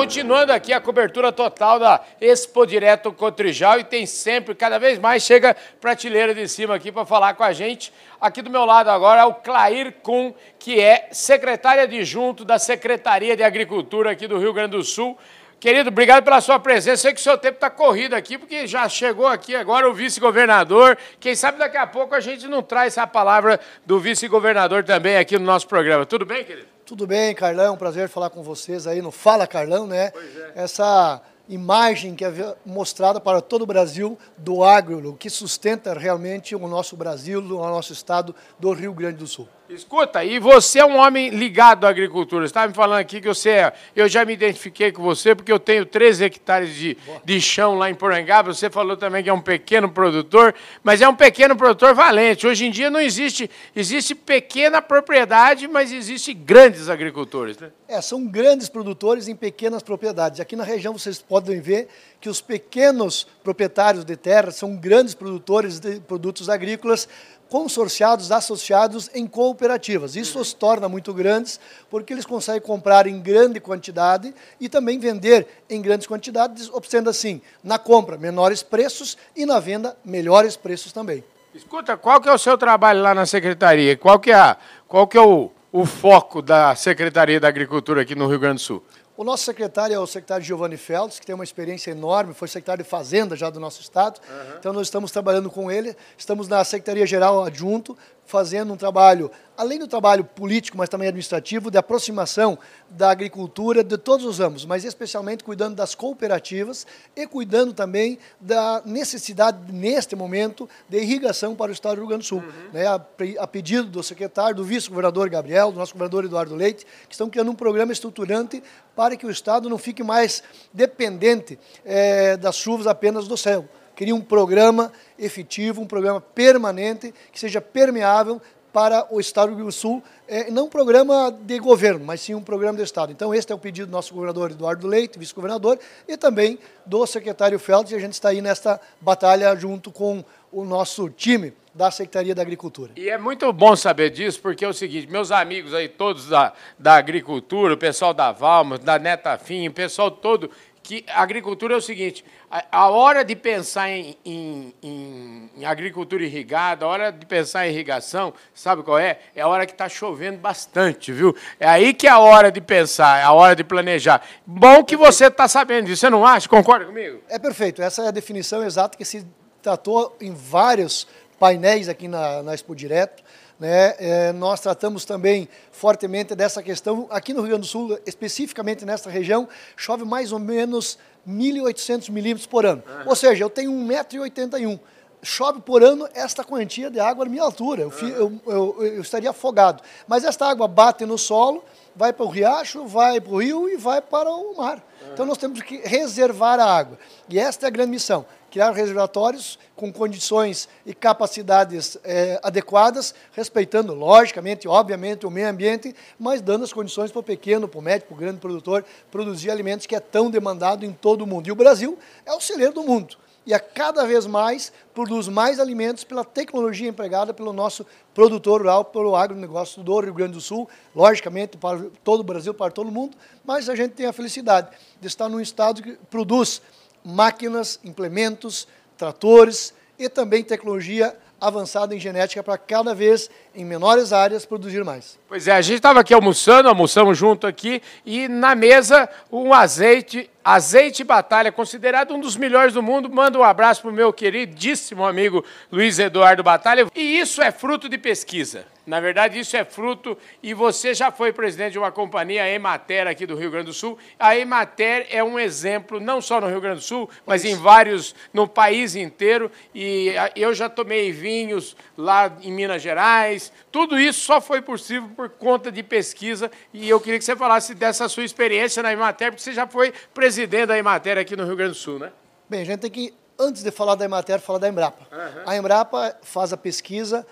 Continuando aqui a cobertura total da Expo Direto Cotrijal e tem sempre, cada vez mais, chega prateleira de cima aqui para falar com a gente. Aqui do meu lado agora é o Clair Kuhn, que é secretária adjunto da Secretaria de Agricultura aqui do Rio Grande do Sul. Querido, obrigado pela sua presença. Sei que o seu tempo está corrido aqui, porque já chegou aqui agora o vice-governador. Quem sabe daqui a pouco a gente não traz essa palavra do vice-governador também aqui no nosso programa. Tudo bem, querido? Tudo bem, Carlão? Prazer falar com vocês aí no Fala Carlão, né? Pois é. Essa imagem que é mostrada para todo o Brasil do agro, que sustenta realmente o nosso Brasil, o nosso estado do Rio Grande do Sul. Escuta, e você é um homem ligado à agricultura. Você estava me falando aqui que você é. Eu já me identifiquei com você, porque eu tenho 13 hectares de, de chão lá em Porangaba. Você falou também que é um pequeno produtor, mas é um pequeno produtor valente. Hoje em dia não existe. Existe pequena propriedade, mas existe grandes agricultores. Né? É, são grandes produtores em pequenas propriedades. Aqui na região vocês podem ver que os pequenos proprietários de terra são grandes produtores de produtos agrícolas consorciados, associados em cooperativas. Isso os torna muito grandes, porque eles conseguem comprar em grande quantidade e também vender em grandes quantidades, obtendo assim, na compra, menores preços e na venda, melhores preços também. Escuta, qual que é o seu trabalho lá na secretaria? Qual que é, qual que é o, o foco da Secretaria da Agricultura aqui no Rio Grande do Sul? O nosso secretário é o secretário Giovanni Feltz, que tem uma experiência enorme, foi secretário de Fazenda já do nosso estado. Uhum. Então nós estamos trabalhando com ele, estamos na Secretaria Geral adjunto, fazendo um trabalho, além do trabalho político, mas também administrativo, de aproximação da agricultura de todos os ramos, mas especialmente cuidando das cooperativas e cuidando também da necessidade, neste momento, de irrigação para o Estado do Rio Grande do Sul. Uhum. Né, a, a, pedido do secretário, do vice-governador Gabriel, do nosso governador Eduardo Leite, que estão criando um programa estruturante para que o Estado não fique mais dependente é, das chuvas apenas do céu queria um programa efetivo, um programa permanente, que seja permeável para o Estado do Rio Grande do Sul, é, não um programa de governo, mas sim um programa de Estado. Então, este é o pedido do nosso governador Eduardo Leite, vice-governador, e também do secretário Feltz, e a gente está aí nesta batalha junto com o nosso time da Secretaria da Agricultura. E é muito bom saber disso, porque é o seguinte, meus amigos aí todos da, da agricultura, o pessoal da Valma, da Netafim, o pessoal todo que a agricultura é o seguinte: a, a hora de pensar em, em, em, agricultura irrigada, a hora de pensar em irrigação, sabe qual é? É a hora que está chovendo bastante, viu? É aí que é a hora de pensar, é a hora de planejar. Bom que você está sabendo disso, você não acha? Concorda comigo? É perfeito. Essa é a definição exata que se tratou em vários painéis aqui na, na Expo Direto. Né? É, nós tratamos também fortemente dessa questão. Aqui no Rio Grande do Sul, especificamente nesta região, chove mais ou menos 1.800 milímetros por ano. Uhum. Ou seja, eu tenho 1,81m. Chove por ano esta quantia de água na minha altura. Eu, uhum. eu, eu, eu estaria afogado. Mas esta água bate no solo, vai para o riacho, vai para o rio e vai para o mar. Uhum. Então nós temos que reservar a água. E esta é a grande missão criar reservatórios com condições e capacidades é, adequadas, respeitando, logicamente, obviamente, o meio ambiente, mas dando as condições para o pequeno, para o médio, para o grande produtor produzir alimentos que é tão demandado em todo o mundo. E o Brasil é o celeiro do mundo. E a cada vez mais produz mais alimentos pela tecnologia empregada pelo nosso produtor rural, pelo agronegócio do Rio Grande do Sul, logicamente para todo o Brasil, para todo o mundo, mas a gente tem a felicidade de estar num estado que produz máquinas, implementos, tratores e também tecnologia avançada em genética para cada vez em menores áreas produzir mais. Pois é, a gente estava aqui almoçando, almoçamos junto aqui e na mesa um azeite, azeite batalha, considerado um dos melhores do mundo. Manda um abraço para o meu queridíssimo amigo Luiz Eduardo Batalha. E isso é fruto de pesquisa. Na verdade, isso é fruto, e você já foi presidente de uma companhia, a Emater, aqui do Rio Grande do Sul. A Emater é um exemplo, não só no Rio Grande do Sul, mas em vários, no país inteiro. E eu já tomei vinhos lá em Minas Gerais. Tudo isso só foi possível por conta de pesquisa. E eu queria que você falasse dessa sua experiência na Emater, porque você já foi presidente da Emater aqui no Rio Grande do Sul, né? Bem, a gente tem que, antes de falar da Emater, falar da Embrapa. Uhum. A Embrapa faz a pesquisa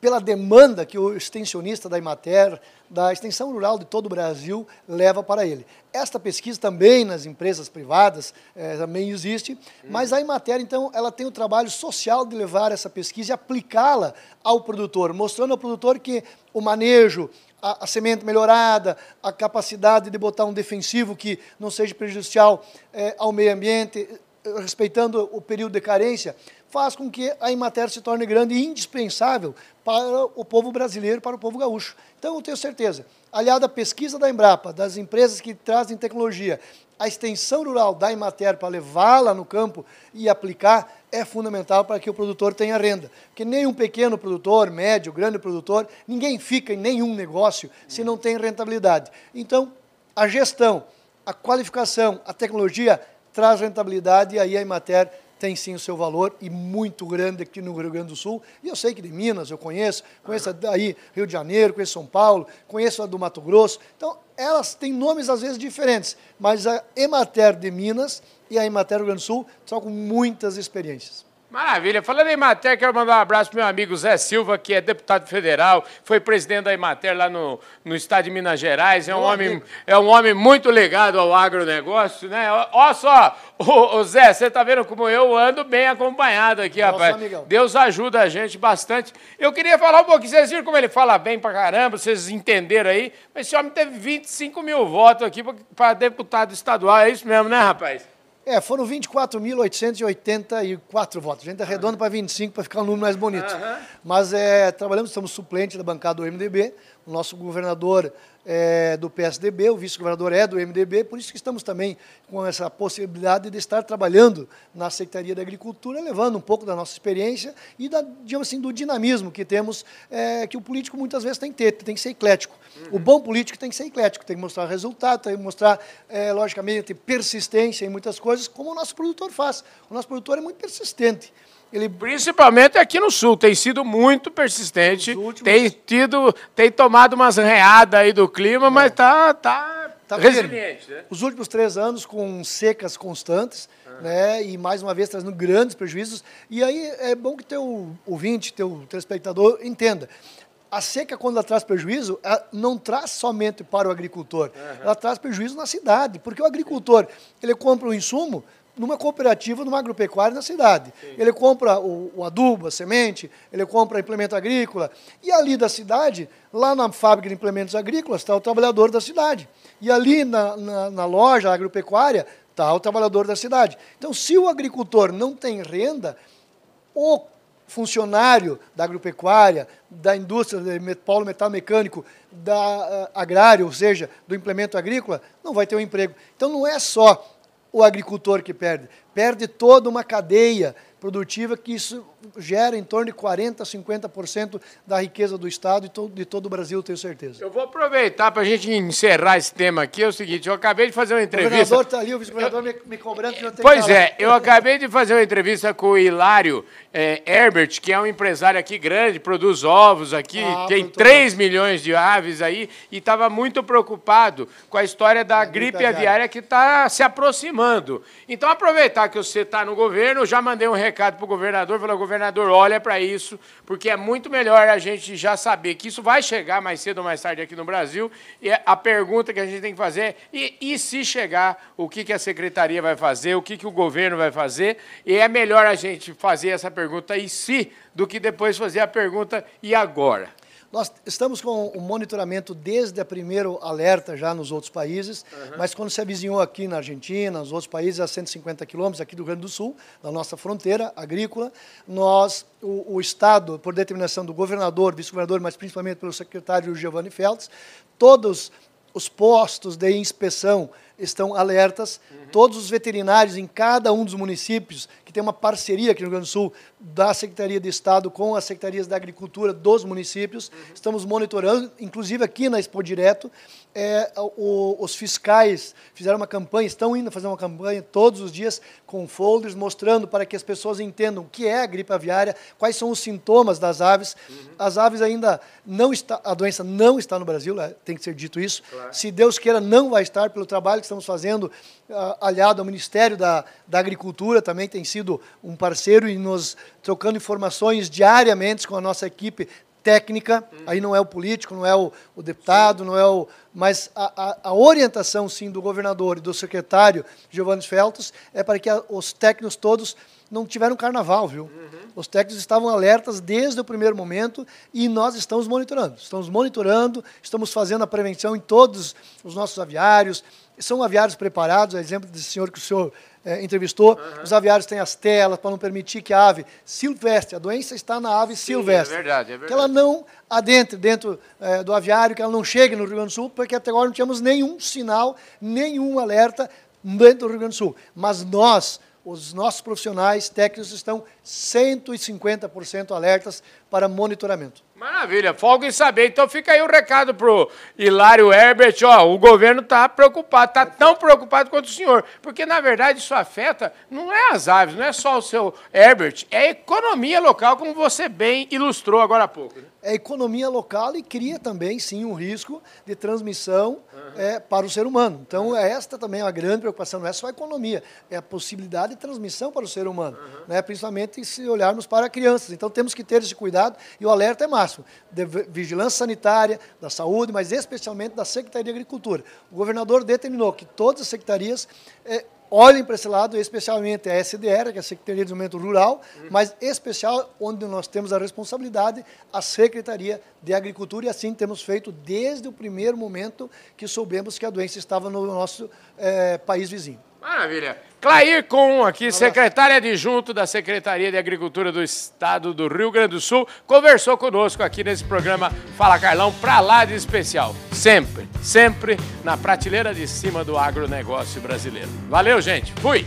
pela demanda que o extensionista da Imater, da extensão rural de todo o Brasil, leva para ele. Esta pesquisa também nas empresas privadas é, também existe, hum. mas a Imater, então, ela tem o trabalho social de levar essa pesquisa e aplicá-la ao produtor, mostrando ao produtor que o manejo, a, a, semente melhorada, a capacidade de botar um defensivo que não seja prejudicial é, ao meio ambiente, respeitando o período de carência, faz com que a Imater se torne grande e indispensável para o povo brasileiro, para o povo gaúcho. Então, eu tenho certeza, aliado à pesquisa da Embrapa, das empresas que trazem tecnologia, a extensão rural da Imater para levá-la no campo e aplicar é fundamental para que o produtor tenha renda. Porque nenhum pequeno produtor, médio, grande produtor, ninguém fica em nenhum negócio se não tem rentabilidade. Então, a gestão, a qualificação, a tecnologia traz rentabilidade e aí a Imater tem sim o seu valor e muito grande aqui no Rio Grande do Sul. E eu sei que de Minas eu conheço, conheço aí Rio de Janeiro, conheço São Paulo, conheço a do Mato Grosso. Então, elas têm nomes às vezes diferentes, mas a Emater de Minas e a Emater do Rio Grande do Sul são com muitas experiências. Maravilha. Falando em Imater, quero mandar um abraço para meu amigo Zé Silva, que é deputado federal, foi presidente da Imater lá no, no estado de Minas Gerais. É um, homem, é um homem muito ligado ao agronegócio, né? Olha só, ô, Zé, você está vendo como eu ando bem acompanhado aqui, Nossa, rapaz. Amigão. Deus ajuda a gente bastante. Eu queria falar um pouquinho, vocês viram como ele fala bem para caramba, vocês entenderam aí, mas esse homem teve 25 mil votos aqui para deputado estadual, é isso mesmo, né, rapaz? É, foram 24.884 votos. A gente arredonda para 25 para ficar um número mais bonito. Uhum. Mas é, trabalhamos, estamos suplente da bancada do MDB. O nosso governador é do PSDB, o vice-governador é do MDB, por isso que estamos também com essa possibilidade de estar trabalhando na Secretaria da Agricultura, levando um pouco da nossa experiência e da, digamos assim, do dinamismo que temos, é, que o político muitas vezes tem que ter, tem que ser eclético. O bom político tem que ser eclético, tem que mostrar resultado, tem que mostrar, é, logicamente, persistência em muitas coisas, como o nosso produtor faz. O nosso produtor é muito persistente. Ele... Principalmente aqui no Sul, tem sido muito persistente, últimos... tem tido, tem tomado umas readas aí do clima, é. mas tá, tá, tá resiliente. Né? Os últimos três anos com secas constantes, uhum. né, e mais uma vez trazendo grandes prejuízos, e aí é bom que teu ouvinte, teu telespectador entenda. A seca, quando ela traz prejuízo, ela não traz somente para o agricultor, uhum. ela traz prejuízo na cidade, porque o agricultor, ele compra o um insumo, numa cooperativa, numa agropecuária na cidade. Sim. Ele compra o, o, adubo, a semente, ele compra implemento agrícola. E ali da cidade, lá na fábrica de implementos agrícolas, está o trabalhador da cidade. E ali na, na, na loja agropecuária, está o trabalhador da cidade. Então, se o agricultor não tem renda, o funcionário da agropecuária, da indústria de polo metal mecânico, da uh, agrária, ou seja, do implemento agrícola, não vai ter um emprego. Então não é só o agricultor que perde, perde toda uma cadeia produtiva que isso gera em torno de 40%, 50% da riqueza do Estado e de todo o Brasil, tenho certeza. Eu vou aproveitar para a gente encerrar esse tema aqui, é o seguinte, eu acabei de fazer uma entrevista... O governador está ali, o vice-governador me, me cobrando que eu tenho Pois é, eu acabei de fazer uma entrevista com o Hilário é, Herbert, que é um empresário aqui grande, produz ovos aqui, ah, tem 3 bom. milhões de aves aí, e estava muito preocupado com a história da gripe, gripe aviária que está se aproximando. Então, aproveitar que você está no governo, eu já mandei um recado para o governador, falei, governador, olha para isso, porque é muito melhor a gente já saber que isso vai chegar mais cedo ou mais tarde aqui no Brasil. E a pergunta que a gente tem que fazer é: e, e se chegar, o que, que a secretaria vai fazer, o que, que o governo vai fazer? E é melhor a gente fazer essa pergunta e se do que depois fazer a pergunta e agora. Nós estamos com o monitoramento desde a primeiro alerta já nos outros países, uhum. mas quando se avizinhou aqui na Argentina, nos outros países, a 150 quilômetros aqui do Rio Grande do Sul, na nossa fronteira agrícola, nós, o, o Estado, por determinação do governador, vice-governador, mas principalmente pelo secretário Giovanni Feltz, todos os postos de inspeção estão alertas, uhum. todos os veterinários em cada um dos municípios tem uma parceria aqui no Rio Grande do Sul da Secretaria de Estado com as secretarias da Agricultura dos municípios. Uhum. Estamos monitorando, inclusive aqui na Expo Direto, é, o, os fiscais fizeram uma campanha, estão indo fazer uma campanha todos os dias com folders mostrando para que as pessoas entendam o que é a gripe aviária, quais são os sintomas das aves. Uhum. As aves ainda não está, a doença não está no Brasil, é, tem que ser dito isso. Claro. Se Deus queira, não vai estar pelo trabalho que estamos fazendo, uh, aliado ao Ministério da, da Agricultura, também tem sido sido um parceiro e nos trocando informações diariamente com a nossa equipe técnica, aí não é o político, não é o, o deputado, não é o. Mas a, a, a, orientação, sim, do governador e do secretário Giovanni Feltos é para que a, os técnicos todos não tiveram carnaval, viu? Uhum. Os técnicos estavam alertas desde o primeiro momento e nós estamos monitorando. Estamos monitorando, estamos fazendo a prevenção em todos os nossos aviários. São aviários preparados, a exemplo desse senhor que o senhor é, entrevistou, uhum. os aviários têm as telas para não permitir que a ave silvestre, a doença está na ave Sim, silvestre. É verdade, é verdade. Que ela não adentre dentro é, do aviário, que ela não chegue no Rio Grande do Sul, porque até agora não tínhamos nenhum sinal, nenhum alerta dentro do Rio Grande do Sul. Mas nós, os nossos profissionais técnicos estão 150% alertas para monitoramento. Maravilha, folga em saber. Então fica aí o recado pro Hilário Herbert, ó, o governo está preocupado, está tão preocupado quanto o senhor, porque na verdade isso afeta não é as aves, não é só o seu Herbert, é a economia local, como você bem ilustrou agora há pouco. Né? É economia local e cria também, sim, um risco de transmissão uhum. é, para o ser humano. Então, uhum. esta também é uma grande preocupação, não é só a economia, é a possibilidade de transmissão para o ser humano, uhum. né? principalmente se olharmos para crianças. Então, temos que ter esse cuidado e o alerta é máximo, de vigilância sanitária, da saúde, mas especialmente da Secretaria de Agricultura. O governador determinou que todas as secretarias é, olhem para esse lado, especialmente a SDR, que é a Secretaria de Desenvolvimento Rural, uhum. mas especial onde nós temos a responsabilidade, a Secretaria de Agricultura, e assim temos feito desde o primeiro momento que soubemos que a doença estava no nosso é, país vizinho. Maravilha. Clair Com, aqui, secretária adjunto da Secretaria de Agricultura do Estado do Rio Grande do Sul, conversou conosco aqui nesse programa Fala Carlão, para lá de especial. Sempre, sempre na prateleira de cima do agronegócio brasileiro. Valeu, gente. Fui!